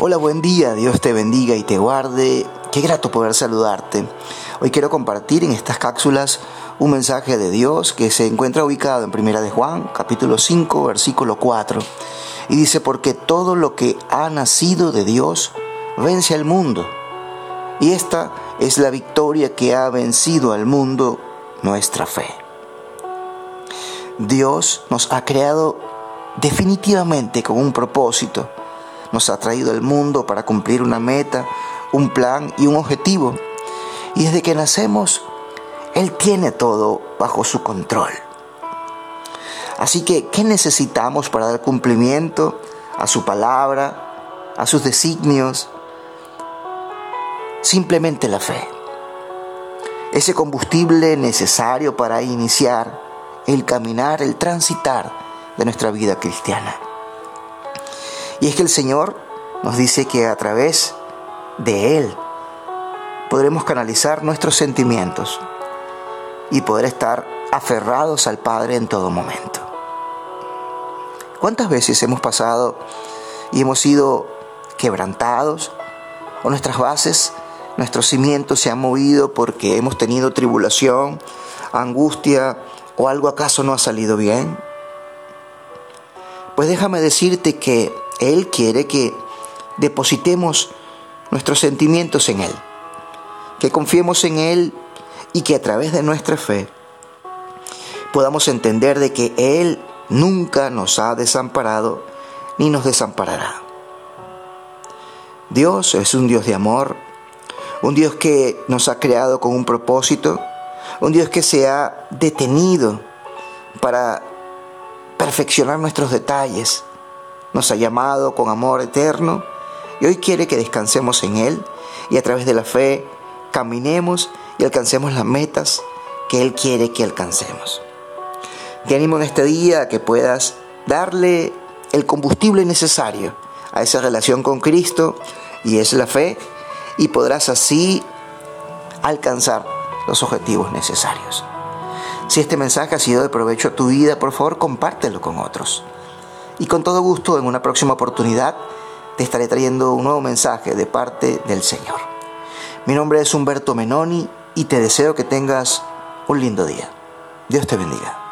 Hola, buen día, Dios te bendiga y te guarde. Qué grato poder saludarte. Hoy quiero compartir en estas cápsulas un mensaje de Dios que se encuentra ubicado en Primera de Juan, capítulo 5, versículo 4. Y dice, porque todo lo que ha nacido de Dios vence al mundo. Y esta es la victoria que ha vencido al mundo, nuestra fe. Dios nos ha creado definitivamente con un propósito nos ha traído al mundo para cumplir una meta, un plan y un objetivo. Y desde que nacemos, Él tiene todo bajo su control. Así que, ¿qué necesitamos para dar cumplimiento a su palabra, a sus designios? Simplemente la fe. Ese combustible necesario para iniciar el caminar, el transitar de nuestra vida cristiana. Y es que el Señor nos dice que a través de Él podremos canalizar nuestros sentimientos y poder estar aferrados al Padre en todo momento. ¿Cuántas veces hemos pasado y hemos sido quebrantados o nuestras bases, nuestros cimientos se han movido porque hemos tenido tribulación, angustia o algo acaso no ha salido bien? Pues déjame decirte que él quiere que depositemos nuestros sentimientos en Él, que confiemos en Él y que a través de nuestra fe podamos entender de que Él nunca nos ha desamparado ni nos desamparará. Dios es un Dios de amor, un Dios que nos ha creado con un propósito, un Dios que se ha detenido para perfeccionar nuestros detalles, nos ha llamado con amor eterno y hoy quiere que descansemos en Él y a través de la fe caminemos y alcancemos las metas que Él quiere que alcancemos. Te animo en este día a que puedas darle el combustible necesario a esa relación con Cristo y es la fe y podrás así alcanzar los objetivos necesarios. Si este mensaje ha sido de provecho a tu vida, por favor compártelo con otros y con todo gusto en una próxima oportunidad te estaré trayendo un nuevo mensaje de parte del Señor. Mi nombre es Humberto Menoni y te deseo que tengas un lindo día. Dios te bendiga.